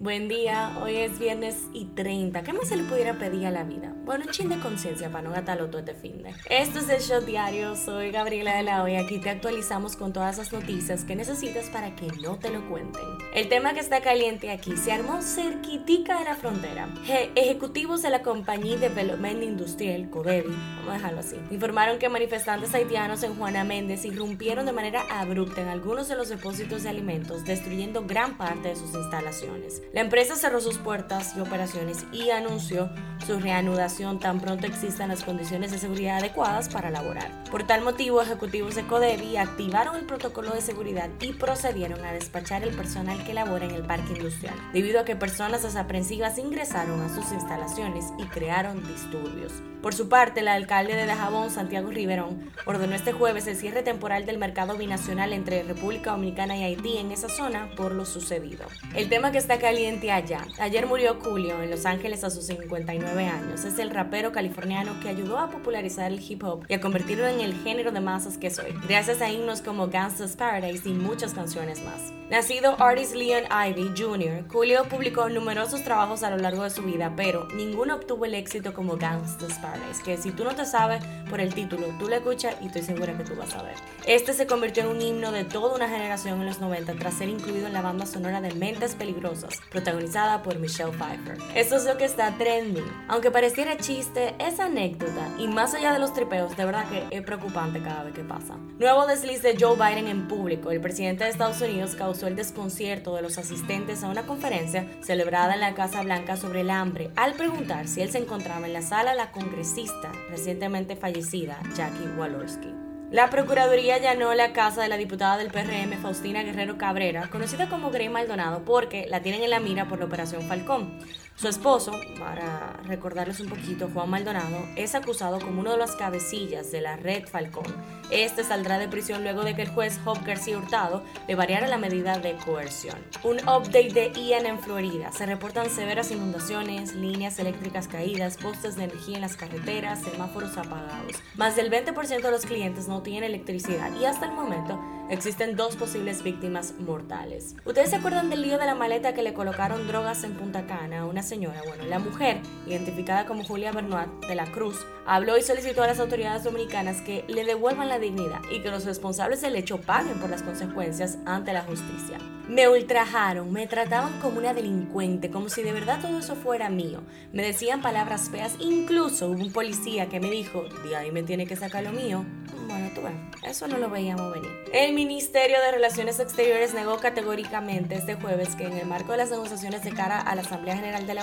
Buen día, hoy es viernes y 30. ¿Qué más se le pudiera pedir a la vida? Bueno, un chin de conciencia para no gastarlo todo este fin de. Esto es el Show Diario, soy Gabriela de la Hoy. Aquí te actualizamos con todas las noticias que necesitas para que no te lo cuenten. El tema que está caliente aquí se armó cerquitica de la frontera. ejecutivos de la compañía Development Industrial, CODEVI, vamos a dejarlo así, informaron que manifestantes haitianos en Juana Méndez irrumpieron de manera abrupta en algunos de los depósitos de alimentos, destruyendo gran parte de sus instalaciones. La empresa cerró sus puertas y operaciones y anunció su reanudación tan pronto existan las condiciones de seguridad adecuadas para laborar. Por tal motivo, ejecutivos de Codevi activaron el protocolo de seguridad y procedieron a despachar el personal que labora en el parque industrial, debido a que personas desaprensivas ingresaron a sus instalaciones y crearon disturbios. Por su parte, el alcalde de Dajabón, Santiago Riverón, ordenó este jueves el cierre temporal del mercado binacional entre República Dominicana y Haití en esa zona por lo sucedido. El tema que está caliente allá. Ayer murió Julio en Los Ángeles a sus 59 años. Es el rapero californiano que ayudó a popularizar el hip hop y a convertirlo en el género de masas que soy, gracias a himnos como Gangsta's Paradise y muchas canciones más. Nacido Artist Leon Ivy Jr., Julio publicó numerosos trabajos a lo largo de su vida, pero ninguno obtuvo el éxito como Gangsta's Paradise que si tú no te sabes por el título, tú lo escuchas y estoy segura que tú vas a ver. Este se convirtió en un himno de toda una generación en los 90 tras ser incluido en la banda sonora de Mentes Peligrosas, protagonizada por Michelle Pfeiffer. Esto es lo que está trending. Aunque pareciera chiste, es anécdota y más allá de los tripeos, de verdad que es preocupante cada vez que pasa. Nuevo desliz de Joe Biden en público. El presidente de Estados Unidos causó el desconcierto de los asistentes a una conferencia celebrada en la Casa Blanca sobre el hambre al preguntar si él se encontraba en la sala la congregación recientemente fallecida, Jackie Walorski. La Procuraduría allanó la casa de la diputada del PRM, Faustina Guerrero Cabrera, conocida como Grey Maldonado, porque la tienen en la mira por la Operación Falcón. Su esposo, para recordarles un poquito, Juan Maldonado, es acusado como uno de las cabecillas de la red Falcón. Este saldrá de prisión luego de que el juez Job García Hurtado le variara la medida de coerción. Un update de Ian en Florida. Se reportan severas inundaciones, líneas eléctricas caídas, postes de energía en las carreteras, semáforos apagados. Más del 20% de los clientes no tienen electricidad y hasta el momento existen dos posibles víctimas mortales. ¿Ustedes se acuerdan del lío de la maleta que le colocaron drogas en Punta Cana una señora? Bueno, la mujer, identificada como Julia Bernat de la Cruz, habló y solicitó a las autoridades dominicanas que le devuelvan la dignidad y que los responsables del hecho paguen por las consecuencias ante la justicia. Me ultrajaron, me trataban como una delincuente, como si de verdad todo eso fuera mío. Me decían palabras feas, incluso hubo un policía que me dijo, de ahí me tiene que sacar lo mío. Bueno, tú ves, eso no lo veíamos venir. El Ministerio de Relaciones Exteriores negó categóricamente este jueves que en el marco de las negociaciones de cara a la Asamblea General de la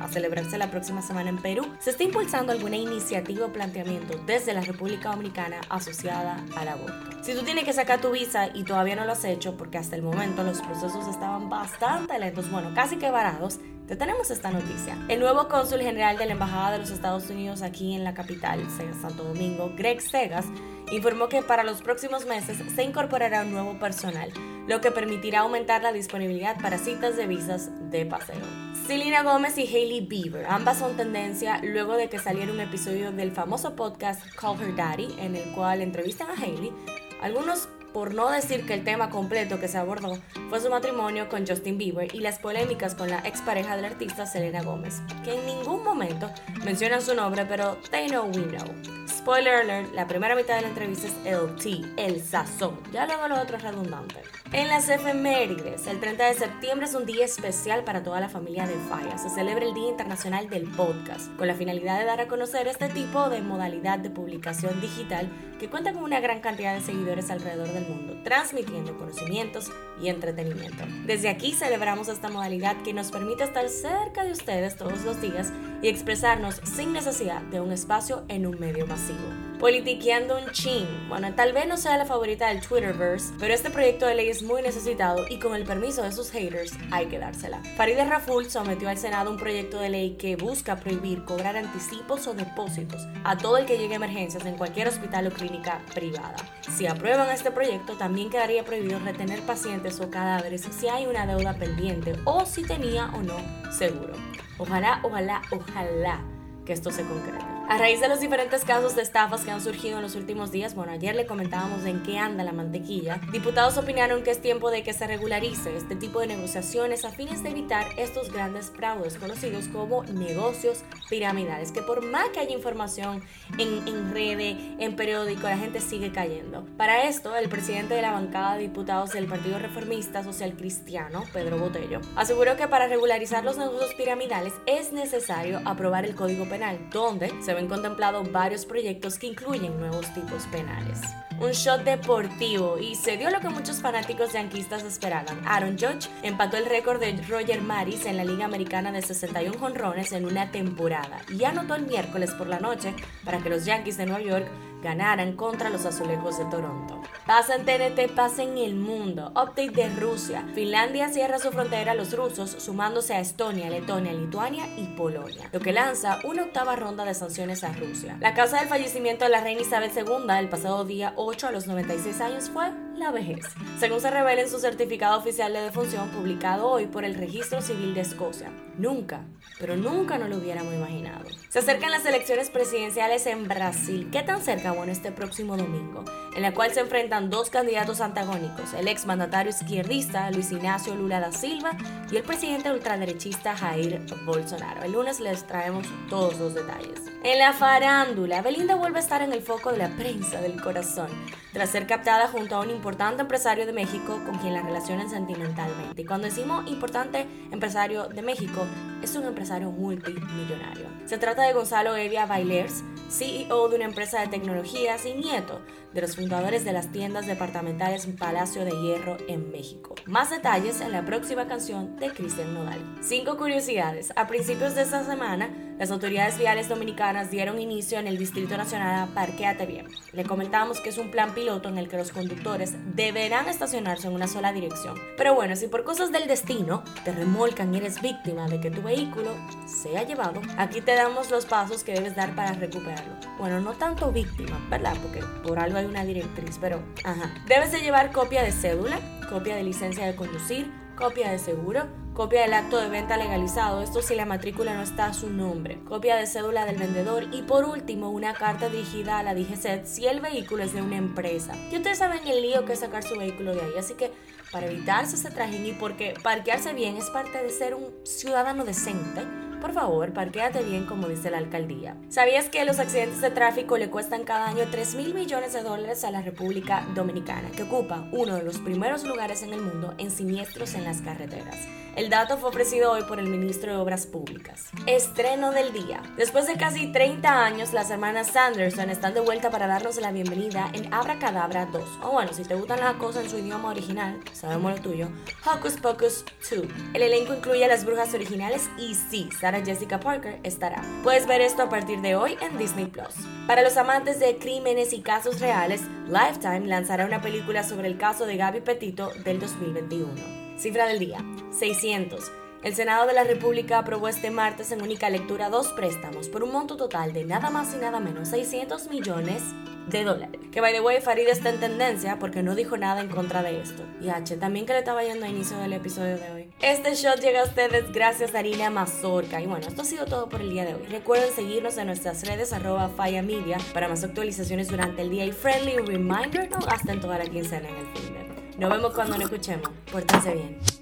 A celebrarse la próxima semana en Perú, se está impulsando alguna iniciativa o planteamiento desde la República Dominicana asociada al aborto. Si tú tienes que sacar tu visa y todavía no lo has hecho, porque hasta el momento los procesos estaban bastante lentos, bueno, casi que varados, te tenemos esta noticia. El nuevo cónsul general de la Embajada de los Estados Unidos aquí en la capital, Santo Domingo, Greg Segas, informó que para los próximos meses se incorporará un nuevo personal, lo que permitirá aumentar la disponibilidad para citas de visas de paseo. Selena Gómez y Hailey Bieber, ambas son tendencia luego de que saliera un episodio del famoso podcast Call Her Daddy, en el cual entrevistan a Hailey. Algunos por no decir que el tema completo que se abordó fue su matrimonio con Justin Bieber y las polémicas con la expareja del artista Selena Gómez, que en ningún momento mencionan su nombre, pero they know we know. Spoiler alert, la primera mitad de la entrevista es el tea, el sazón. Ya luego lo otro es redundante. En las efemérides, el 30 de septiembre es un día especial para toda la familia de Falla. Se celebra el Día Internacional del Podcast, con la finalidad de dar a conocer este tipo de modalidad de publicación digital que cuenta con una gran cantidad de seguidores alrededor del mundo, transmitiendo conocimientos y entretenimiento. Desde aquí celebramos esta modalidad que nos permite estar cerca de ustedes todos los días y expresarnos sin necesidad de un espacio en un medio masivo. Politiqueando un chin. Bueno, tal vez no sea la favorita del Twitterverse, pero este proyecto de ley es muy necesitado y con el permiso de sus haters hay que dársela. Farideh Raful sometió al Senado un proyecto de ley que busca prohibir cobrar anticipos o depósitos a todo el que llegue a emergencias en cualquier hospital o clínica privada. Si aprueban este proyecto, también quedaría prohibido retener pacientes o cadáveres si hay una deuda pendiente o si tenía o no seguro. Ojalá, ojalá, ojalá que esto se concrete. A raíz de los diferentes casos de estafas que han surgido en los últimos días, bueno, ayer le comentábamos en qué anda la mantequilla, diputados opinaron que es tiempo de que se regularice este tipo de negociaciones a fines de evitar estos grandes fraudes conocidos como negocios piramidales, que por más que haya información en, en redes, en periódico, la gente sigue cayendo. Para esto, el presidente de la bancada de diputados del Partido Reformista Social Cristiano, Pedro Botello, aseguró que para regularizar los negocios piramidales es necesario aprobar el Código Penal, donde se ven contemplados varios proyectos que incluyen nuevos tipos penales. Un shot deportivo y se dio lo que muchos fanáticos yanquistas esperaban. Aaron Judge empató el récord de Roger Maris en la Liga Americana de 61 jonrones en una temporada y anotó el miércoles por la noche para que los Yankees de Nueva York ganaran contra los azulejos de Toronto. Pasa en TNT, pasa en el mundo. Update de Rusia. Finlandia cierra su frontera a los rusos, sumándose a Estonia, Letonia, Lituania y Polonia, lo que lanza una octava ronda de sanciones a Rusia. La causa del fallecimiento de la reina Isabel II el pasado día 8 a los 96 años fue la vejez, según se revela en su certificado oficial de defunción publicado hoy por el Registro Civil de Escocia. Nunca, pero nunca nos lo hubiéramos imaginado. Se acercan las elecciones presidenciales en Brasil. ¿Qué tan cerca? Bueno, este próximo domingo, en la cual se enfrentan dos candidatos antagónicos, el ex mandatario izquierdista Luis Ignacio Lula da Silva y el presidente ultraderechista Jair Bolsonaro. El lunes les traemos todos los detalles. En la farándula, Belinda vuelve a estar en el foco de la prensa del corazón, tras ser captada junto a un importante empresario de México con quien la relacionan sentimentalmente. Y cuando decimos importante empresario de México, es un empresario multimillonario. Se trata de Gonzalo Evia Bailers, CEO de una empresa de tecnologías y nieto de los fundadores de las tiendas departamentales Palacio de Hierro en México. Más detalles en la próxima canción de Cristian Nodal. Cinco curiosidades. A principios de esta semana, las autoridades viales dominicanas dieron inicio en el Distrito Nacional a Parqueate Bien. Le comentamos que es un plan piloto en el que los conductores deberán estacionarse en una sola dirección. Pero bueno, si por cosas del destino te remolcan y eres víctima de que tu vehículo sea llevado, aquí te damos los pasos que debes dar para recuperarlo. Bueno, no tanto víctima, ¿verdad? Porque por algo hay una directriz, pero ajá. Debes de llevar copia de cédula, copia de licencia de conducir, copia de seguro, copia del acto de venta legalizado, esto si la matrícula no está a su nombre, copia de cédula del vendedor y por último una carta dirigida a la DGCET si el vehículo es de una empresa. Y ustedes saben el lío que es sacar su vehículo de ahí, así que para evitarse ese trajín y porque parquearse bien es parte de ser un ciudadano decente, por favor, parquéate bien como dice la alcaldía. ¿Sabías que los accidentes de tráfico le cuestan cada año 3 mil millones de dólares a la República Dominicana, que ocupa uno de los primeros lugares en el mundo en siniestros en las carreteras? El dato fue ofrecido hoy por el ministro de Obras Públicas. Estreno del día. Después de casi 30 años, las hermanas Sanderson están de vuelta para darnos la bienvenida en Abra Cadabra 2. O bueno, si te gustan las cosas en su idioma original, sabemos lo tuyo, Hocus Pocus 2. El elenco incluye a las brujas originales y sí, Sarah Jessica Parker estará. Puedes ver esto a partir de hoy en Disney Plus. Para los amantes de crímenes y casos reales, Lifetime lanzará una película sobre el caso de Gaby Petito del 2021. Cifra del día, 600. El Senado de la República aprobó este martes en única lectura dos préstamos por un monto total de nada más y nada menos 600 millones de dólares. Que by the way, Farid está en tendencia porque no dijo nada en contra de esto. Y H, también que le estaba yendo a inicio del episodio de hoy. Este shot llega a ustedes gracias a Harina Mazorca. Y bueno, esto ha sido todo por el día de hoy. Recuerden seguirnos en nuestras redes arroba Media para más actualizaciones durante el día y friendly reminder no gasten toda la quincena en el fin. Nos vemos cuando nos escuchemos. Pórtense bien.